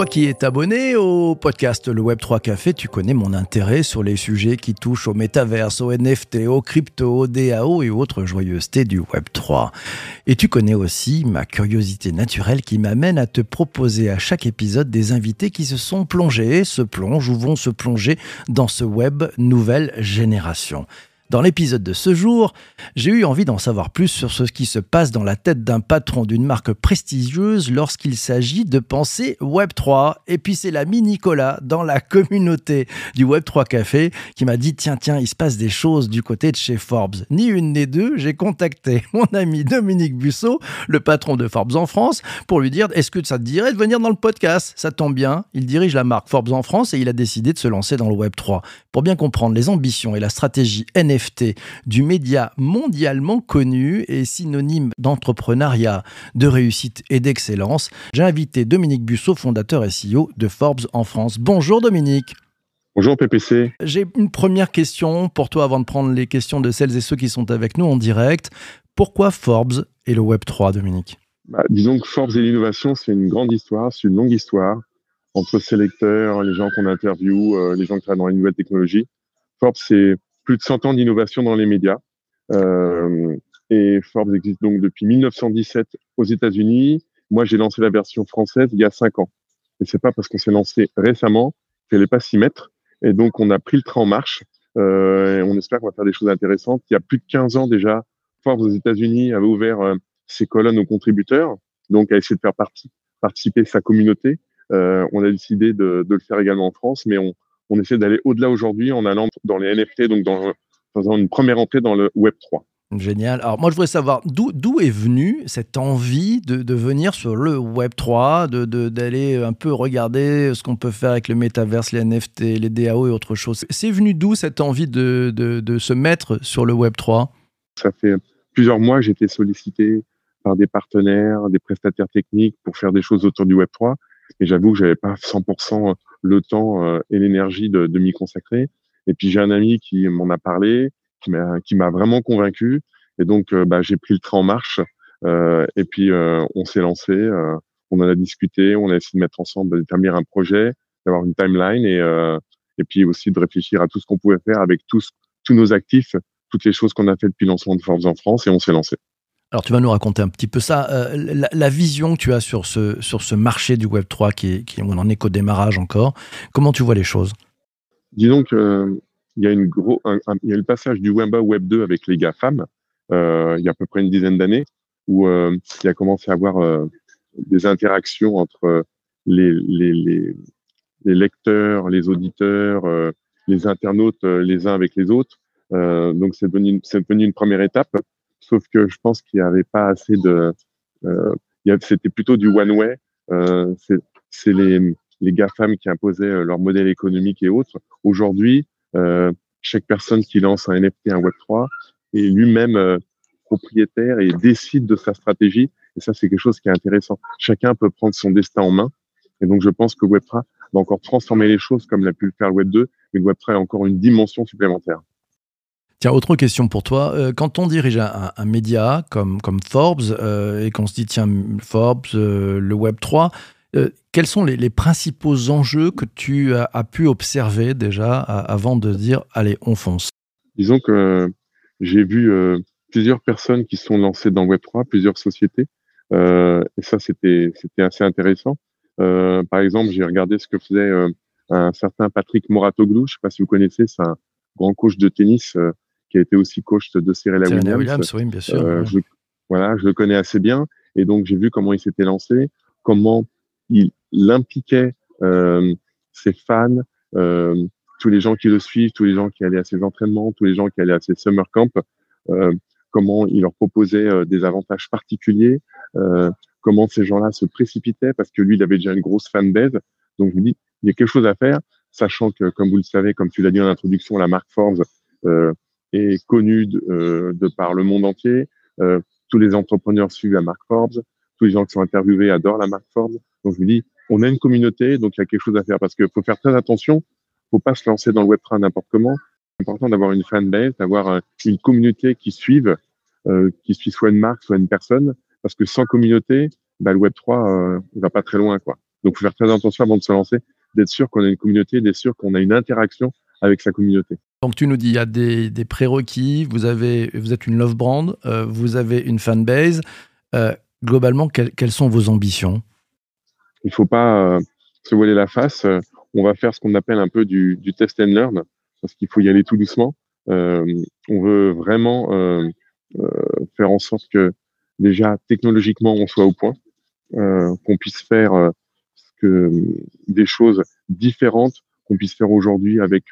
Toi qui es abonné au podcast Le Web 3 Café, tu connais mon intérêt sur les sujets qui touchent au métaverse, au NFT, au crypto, au DAO et autres joyeusetés du Web 3. Et tu connais aussi ma curiosité naturelle qui m'amène à te proposer à chaque épisode des invités qui se sont plongés, se plongent ou vont se plonger dans ce web nouvelle génération. Dans l'épisode de ce jour, j'ai eu envie d'en savoir plus sur ce qui se passe dans la tête d'un patron d'une marque prestigieuse lorsqu'il s'agit de penser Web3. Et puis c'est l'ami Nicolas dans la communauté du Web3 Café qui m'a dit tiens tiens il se passe des choses du côté de chez Forbes. Ni une ni deux, j'ai contacté mon ami Dominique Busseau, le patron de Forbes en France, pour lui dire est-ce que ça te dirait de venir dans le podcast? Ça tombe bien, il dirige la marque Forbes en France et il a décidé de se lancer dans le Web3. Pour bien comprendre les ambitions et la stratégie NFT du média mondialement connu et synonyme d'entrepreneuriat, de réussite et d'excellence, j'ai invité Dominique Busseau, fondateur et CEO de Forbes en France. Bonjour Dominique. Bonjour PPC. J'ai une première question pour toi avant de prendre les questions de celles et ceux qui sont avec nous en direct. Pourquoi Forbes et le Web 3, Dominique? Bah, Disons que Forbes et l'innovation, c'est une grande histoire, c'est une longue histoire entre ses lecteurs, les gens qu'on interviewe, euh, les gens qui travaillent dans les nouvelles technologies. Forbes, c'est plus de 100 ans d'innovation dans les médias. Euh, et Forbes existe donc depuis 1917 aux États-Unis. Moi, j'ai lancé la version française il y a 5 ans. Et c'est pas parce qu'on s'est lancé récemment qu'elle n'est pas s'y mettre. Et donc, on a pris le train en marche. Euh, on espère qu'on va faire des choses intéressantes. Il y a plus de 15 ans déjà, Forbes aux États-Unis avait ouvert euh, ses colonnes aux contributeurs, donc a essayé de faire partie, participer sa communauté. Euh, on a décidé de, de, le faire également en France, mais on, on essaie d'aller au-delà aujourd'hui en allant dans les NFT, donc dans, faisant une première entrée dans le Web 3. Génial. Alors moi, je voudrais savoir d'où est venue cette envie de, de, venir sur le Web 3, d'aller de, un peu regarder ce qu'on peut faire avec le métaverse, les NFT, les DAO et autre chose. C'est venu d'où cette envie de, de, se mettre sur le Web 3 Ça fait plusieurs mois que j'ai été sollicité par des partenaires, des prestataires techniques pour faire des choses autour du Web 3. Et j'avoue que j'avais pas 100% le temps euh, et l'énergie de, de m'y consacrer. Et puis j'ai un ami qui m'en a parlé, qui m'a vraiment convaincu. Et donc euh, bah, j'ai pris le train en marche. Euh, et puis on s'est lancé, on en a discuté, on a essayé de mettre ensemble, d'établir un projet, d'avoir une timeline et et puis aussi de réfléchir à tout ce qu'on pouvait faire avec tous tous nos actifs, toutes les choses qu'on a fait depuis le lancement de Forbes en France et on s'est lancé. Alors tu vas nous raconter un petit peu ça, euh, la, vision que tu as sur ce, sur ce marché du Web 3 qui, on en est qu'au démarrage encore. Comment tu vois les choses? Disons qu'il euh, y a une y a le passage du Web Web 2 avec les GAFAM euh, il y a à peu près une dizaine d'années où euh, il a commencé à avoir euh, des interactions entre les, les, les, lecteurs, les auditeurs, les internautes les uns avec les autres. donc c'est devenu, devenu une première étape sauf que je pense qu'il n'y avait pas assez de. Euh, C'était plutôt du one way. Euh, c'est les, les GAFAM qui imposaient euh, leur modèle économique et autres. Aujourd'hui, euh, chaque personne qui lance un NFT, un Web3, est lui-même euh, propriétaire et décide de sa stratégie. Et ça, c'est quelque chose qui est intéressant. Chacun peut prendre son destin en main. Et donc, je pense que Web3 va encore transformer les choses comme l'a pu le faire le Web2, mais Web3 a encore une dimension supplémentaire. Tiens, autre question pour toi. Euh, quand on dirige un, média comme, Forbes euh, et qu'on se dit, tiens, Forbes, euh, le Web 3, quels sont les, principaux enjeux que tu as, as pu observer déjà avant de dire, allez, on fonce? Disons que j'ai vu plusieurs personnes qui sont lancées dans Web 3, plusieurs sociétés, et ça, c'était assez intéressant. par exemple, j'ai regardé ce que faisait un certain Patrick Moratoglou, je ne sais pas si vous connaissez, c'est un grand coach de tennis qui a été aussi coach de Cyril Williams. Williams oui, bien sûr. Euh, je, voilà, je le connais assez bien. Et donc, j'ai vu comment il s'était lancé, comment il, impliquait euh, ses fans, euh, tous les gens qui le suivent, tous les gens qui allaient à ses entraînements, tous les gens qui allaient à ses summer camps, euh, comment il leur proposait euh, des avantages particuliers, euh, comment ces gens-là se précipitaient parce que lui, il avait déjà une grosse fanbase. Donc, je me dis, il y a quelque chose à faire, sachant que, comme vous le savez, comme tu l'as dit en introduction, la marque Forbes est connue de, euh, de, par le monde entier. Euh, tous les entrepreneurs suivent la marque Forbes. Tous les gens qui sont interviewés adorent la marque Forbes. Donc, je me dis, on a une communauté, donc il y a quelque chose à faire parce qu'il faut faire très attention. faut pas se lancer dans le Web3 n'importe comment. C'est important d'avoir une fanbase, d'avoir une communauté qui suive, euh, qui suit soit une marque, soit une personne, parce que sans communauté, bah, le Web 3 euh, il va pas très loin, quoi. Donc, faut faire très attention avant de se lancer, d'être sûr qu'on a une communauté, d'être sûr qu'on a une interaction avec sa communauté. Donc tu nous dis, il y a des, des prérequis, vous, avez, vous êtes une love brand, euh, vous avez une fanbase. Euh, globalement, quelles sont vos ambitions? Il ne faut pas euh, se voiler la face. on va faire ce qu'on appelle un peu du, du, test and learn, parce qu'il faut y aller tout doucement. on veut vraiment faire en sorte que déjà technologiquement on soit au point, qu'on puisse faire que, des choses différentes qu'on puisse faire aujourd'hui avec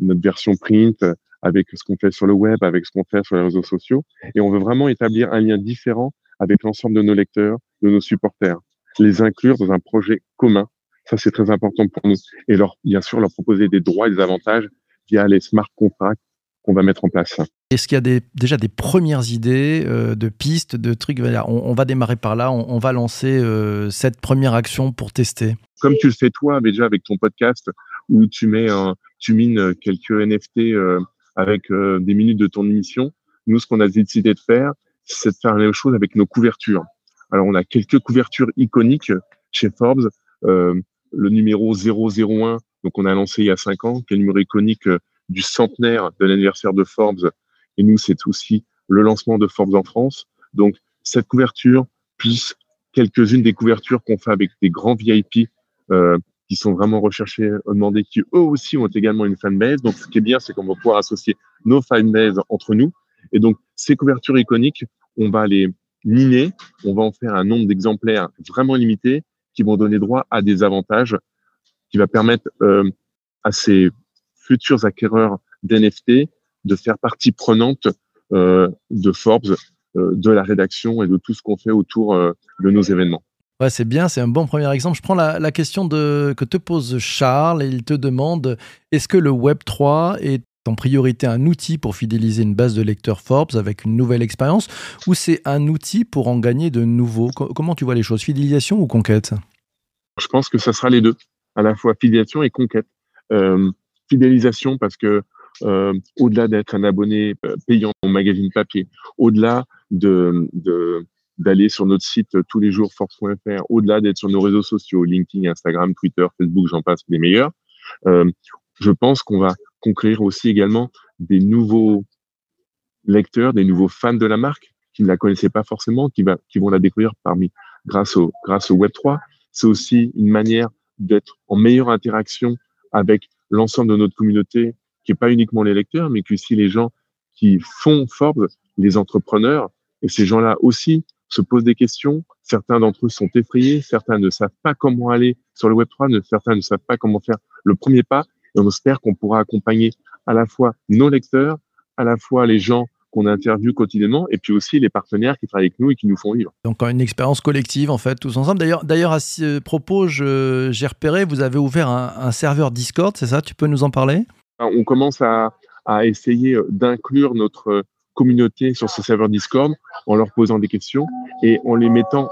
notre version print, avec ce qu'on fait sur le web, avec ce qu'on fait sur les réseaux sociaux. Et on veut vraiment établir un lien différent avec l'ensemble de nos lecteurs, de nos supporters, les inclure dans un projet commun. Ça, c'est très important pour nous. Et bien sûr, leur proposer des droits et des avantages via les smart contracts qu'on va mettre en place. Est-ce qu'il y a des, déjà des premières idées euh, de pistes, de trucs on, on, va démarrer par là, on, on va lancer euh, cette première action pour tester? Comme tu le fais toi, déjà avec ton podcast, où tu mets un, tu mines quelques NFT euh, avec des minutes de ton émission. Nous, ce qu'on a décidé de faire, c'est de faire la même chose avec nos couvertures. Alors, on a quelques couvertures iconiques chez Forbes. Le numéro 001, donc on a lancé il y a cinq ans, qui est le numéro iconique du centenaire de l'anniversaire de Forbes. Et nous, c'est aussi le lancement de Forbes en France. Donc, cette couverture, plus quelques-unes des couvertures qu'on fait avec des grands VIP euh, qui sont vraiment recherchés, demandés, qui eux aussi ont également une fanbase. Donc, ce qui est bien, c'est qu'on va pouvoir associer nos fanbases entre nous. Et donc, ces couvertures iconiques, on va les miner, on va en faire un nombre d'exemplaires vraiment limité qui vont donner droit à des avantages qui va permettre euh, à ces futurs acquéreurs d'NFT de faire partie prenante euh, de Forbes, euh, de la rédaction et de tout ce qu'on fait autour euh, de nos événements. Ouais, c'est bien, c'est un bon premier exemple. Je prends la, question de, que te pose Charles et il te demande est-ce que le Web3 est en priorité un outil pour fidéliser une base de lecteurs Forbes avec une nouvelle expérience ou c'est un outil pour en gagner de nouveaux? Comment tu vois les choses? Fidélisation ou conquête? Je pense que ça sera les deux, à la fois fidélisation et conquête. Euh, fidélisation parce que euh, au-delà d'être un abonné euh, payant au magazine papier, au-delà de, d'aller sur notre site tous les jours, force.fr, au-delà d'être sur nos réseaux sociaux, LinkedIn, Instagram, Twitter, Facebook, j'en passe les meilleurs. Euh, je pense qu'on va conquérir aussi également des nouveaux lecteurs, des nouveaux fans de la marque qui ne la connaissaient pas forcément, qui, va, qui vont la découvrir parmi grâce au, grâce au Web 3. C'est aussi une manière d'être en meilleure interaction avec l'ensemble de notre communauté, qui n'est pas uniquement les lecteurs, mais qui aussi les gens qui font Forbes, les entrepreneurs. Et ces gens-là aussi se posent des questions. Certains d'entre eux sont effrayés, certains ne savent pas comment aller sur le Web3, certains ne savent pas comment faire le premier pas. Et on espère qu'on pourra accompagner à la fois nos lecteurs, à la fois les gens qu'on interviewe quotidiennement et puis aussi les partenaires qui travaillent avec nous et qui nous font vivre. Donc une expérience collective en fait, tous ensemble. D'ailleurs, d'ailleurs à ce propos, j'ai repéré, vous avez ouvert un, serveur Discord, c'est ça? Tu peux nous en parler? On commence à, à essayer d'inclure notre communauté sur ce serveur Discord en leur posant des questions et en les mettant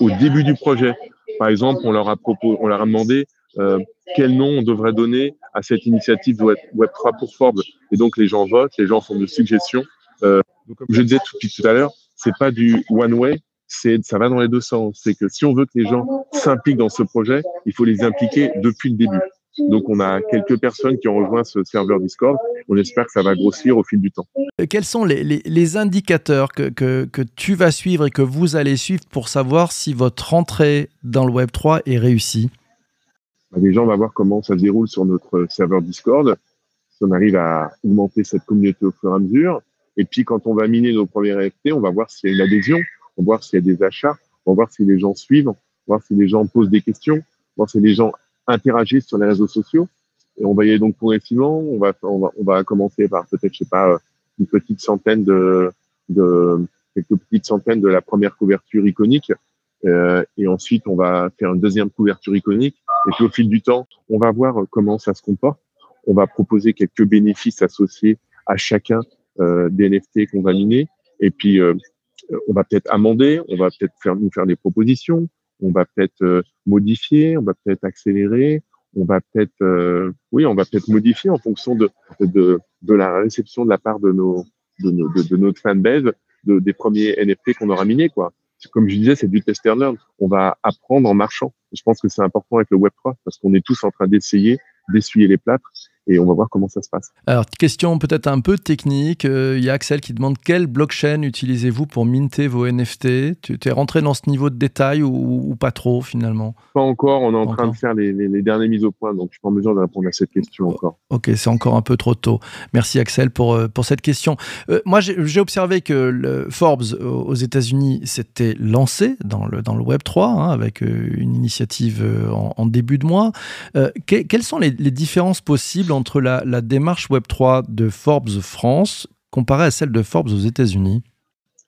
au début du projet. Par exemple, on leur a, propos, on leur a demandé euh, quel nom on devrait donner à cette initiative Web, 3 pour Forbes. Et donc, les gens votent, les gens font des suggestions. Euh, donc, comme je disais tout, tout à l'heure, c'est pas du one way, c'est ça va dans les deux sens. C'est que si on veut que les gens s'impliquent dans ce projet, il faut les impliquer depuis le début. Donc, on a quelques personnes qui ont rejoint ce serveur Discord. On espère que ça va grossir au fil du temps. Quels sont les, les, indicateurs que, que, que, tu vas suivre et que vous allez suivre pour savoir si votre entrée dans le Web3 est réussie? Bah, Déjà, on va voir comment ça se déroule sur notre serveur Discord, si on arrive à augmenter cette communauté au fur et à mesure. Et puis, quand on va miner nos premiers NFT, on va voir s'il y a une adhésion, on va voir s'il y a des achats, on va voir si les gens suivent, on va voir si les gens posent des questions, on va voir si les gens interagissent sur les réseaux sociaux. Et on va y aller donc progressivement. On va, on va, on va commencer par peut-être, je sais pas, euh, une petite centaine de, de quelques petites centaines de la première couverture iconique. Euh, et ensuite, on va faire une deuxième couverture iconique. Et puis, au fil du temps, on va voir comment ça se comporte. On va proposer quelques bénéfices associés à chacun euh, des NFT qu'on va miner. Et puis, euh, on va peut-être amender, on va peut-être faire, nous faire des propositions, on va peut-être euh, modifier, on va peut-être accélérer, on va peut-être, euh, oui, on va peut-être modifier en fonction de, de, de la réception de la part de nos, de, de, de notre fanbase, de, des premiers NFT qu'on aura minés, quoi. Comme je disais, c'est du test and learn. On va apprendre en marchant. Je pense que c'est important avec le Web3 parce qu'on est tous en train d'essayer d'essuyer les plâtres et on va voir comment ça se passe. Alors, question peut-être un peu technique. Euh, il y a Axel qui demande quelle blockchain utilisez-vous pour minter vos NFT Tu es rentré dans ce niveau de détail ou, pas trop finalement? Pas encore. On est en train de faire les, les, dernières mises au point, donc je suis pas en mesure de répondre à cette question encore. Ok, c'est encore un peu trop tôt. Merci Axel pour, euh, pour cette question. Euh, moi, j'ai observé que le Forbes aux États-Unis s'était lancé dans le, dans le Web 3 hein, avec une initiative en, début de mois. quelles sont les, les différences possibles entre la, démarche Web3 de Forbes France comparée à celle de Forbes aux États-Unis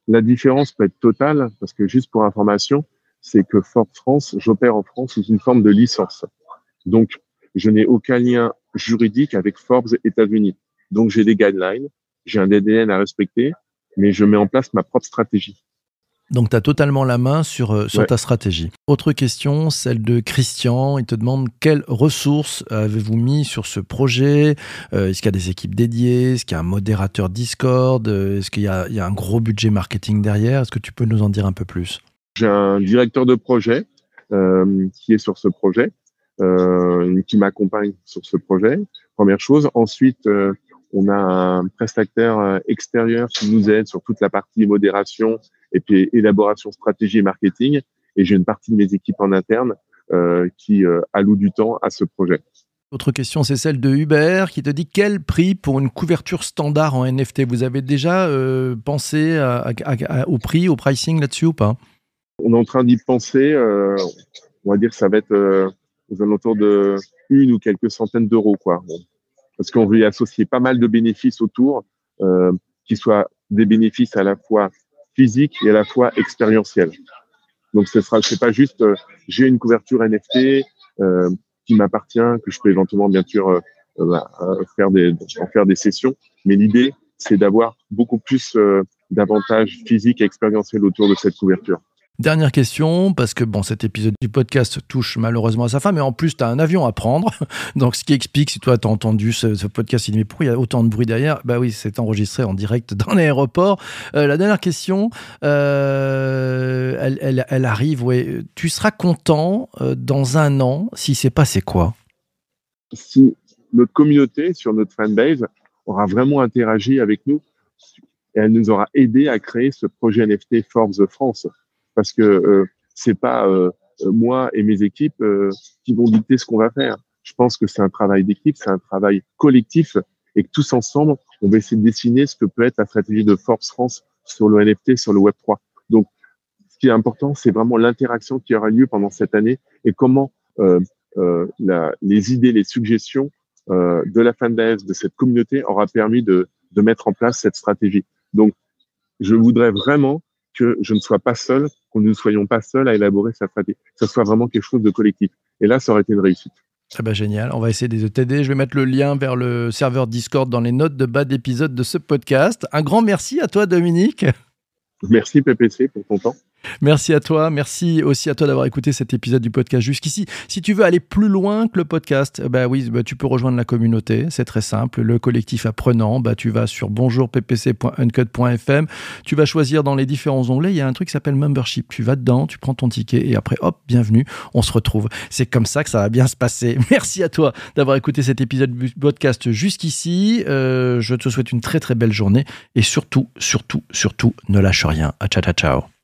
La différence peut être totale, parce que juste pour information, c'est que Forbes France, j'opère en France sous une forme de licence. Donc, je n'ai aucun lien juridique avec Forbes États-Unis. Donc, j'ai des guidelines, j'ai un DDN à respecter, mais je mets en place ma propre stratégie. Donc, tu as totalement la main sur, euh, sur ta stratégie. Autre question, celle de Christian. Il te demande quelles ressources avez-vous mis sur ce projet? Euh, Est-ce qu'il y a des équipes dédiées? Est-ce qu'il y a un modérateur Discord? Euh, Est-ce qu'il y, y, a un gros budget marketing derrière? Est-ce que tu peux nous en dire un peu plus? J'ai un directeur de projet qui est sur ce projet, qui m'accompagne sur ce projet. Première chose. Ensuite, on a un prestataire extérieur qui nous aide sur toute la partie modération et puis élaboration stratégie et marketing. Et j'ai une partie de mes équipes en interne euh, qui euh, allouent du temps à ce projet. Autre question, c'est celle de Hubert qui te dit quel prix pour une couverture standard en NFT Vous avez déjà euh, pensé au prix, au pricing là-dessus ou pas? On est en train d'y penser. Euh, on va dire que ça va être euh, aux alentours de une ou quelques centaines d'euros, quoi. Parce qu'on veut y associer pas mal de bénéfices autour, qui soient des bénéfices à la fois physique et à la fois expérientiel. Donc ce sera, c'est pas juste euh, j'ai une couverture NFT euh, qui m'appartient, que je peux éventuellement bien sûr euh, euh bah, faire des, en faire des sessions, mais l'idée c'est d'avoir beaucoup plus d'avantages physiques et expérientiels autour de cette couverture. Dernière question, parce que bon, cet épisode du podcast touche malheureusement à sa fin, mais en plus, tu as un avion à prendre. Donc, ce qui explique, si toi, tu as entendu ce, podcast, il mais pourquoi il y a autant de bruit derrière? Bah oui, c'est enregistré en direct dans l'aéroport. Euh, la dernière question, euh, elle, elle, arrive. Tu seras content euh, dans un an si c'est passé quoi? Si notre communauté, sur notre fanbase, aura vraiment interagi avec nous et elle nous aura aidé à créer ce projet NFT Forbes France parce que euh, c'est pas euh, moi et mes équipes euh, qui vont dicter ce qu'on va faire. Je pense que c'est un travail d'équipe, c'est un travail collectif et que tous ensemble, on va essayer de dessiner ce que peut être la stratégie de Forbes France sur le NFT, sur le Web 3. Donc, ce qui est important, c'est vraiment l'interaction qui aura lieu pendant cette année et comment euh, euh, les idées, les suggestions euh, de la fanbase, de cette communauté aura permis de mettre en place cette stratégie. Donc, je voudrais vraiment que je ne sois pas seul, qu'on ne soyons pas seuls à élaborer cette stratégie, que ce soit vraiment quelque chose de collectif. Et là, ça aurait été une réussite. Eh ben, génial, on va essayer de t'aider. Je vais mettre le lien vers le serveur Discord dans les notes de bas d'épisode de ce podcast. Un grand merci à toi, Dominique. Merci, PPC, pour ton temps. Merci à toi. Merci aussi à toi d'avoir écouté cet épisode du podcast jusqu'ici. Si tu veux aller plus loin que le podcast, bah oui, bah tu peux rejoindre la communauté. C'est très simple. Le collectif apprenant, bah tu vas sur bonjourppc.uncut.fm. Tu vas choisir dans les différents onglets. Il y a un truc qui s'appelle membership. Tu vas dedans, tu prends ton ticket et après, hop, bienvenue. On se retrouve. C'est comme ça que ça va bien se passer. Merci à toi d'avoir écouté cet épisode du podcast jusqu'ici. Euh, je te souhaite une très très belle journée et surtout, surtout, surtout, ne lâche rien. Ciao, ciao, ciao.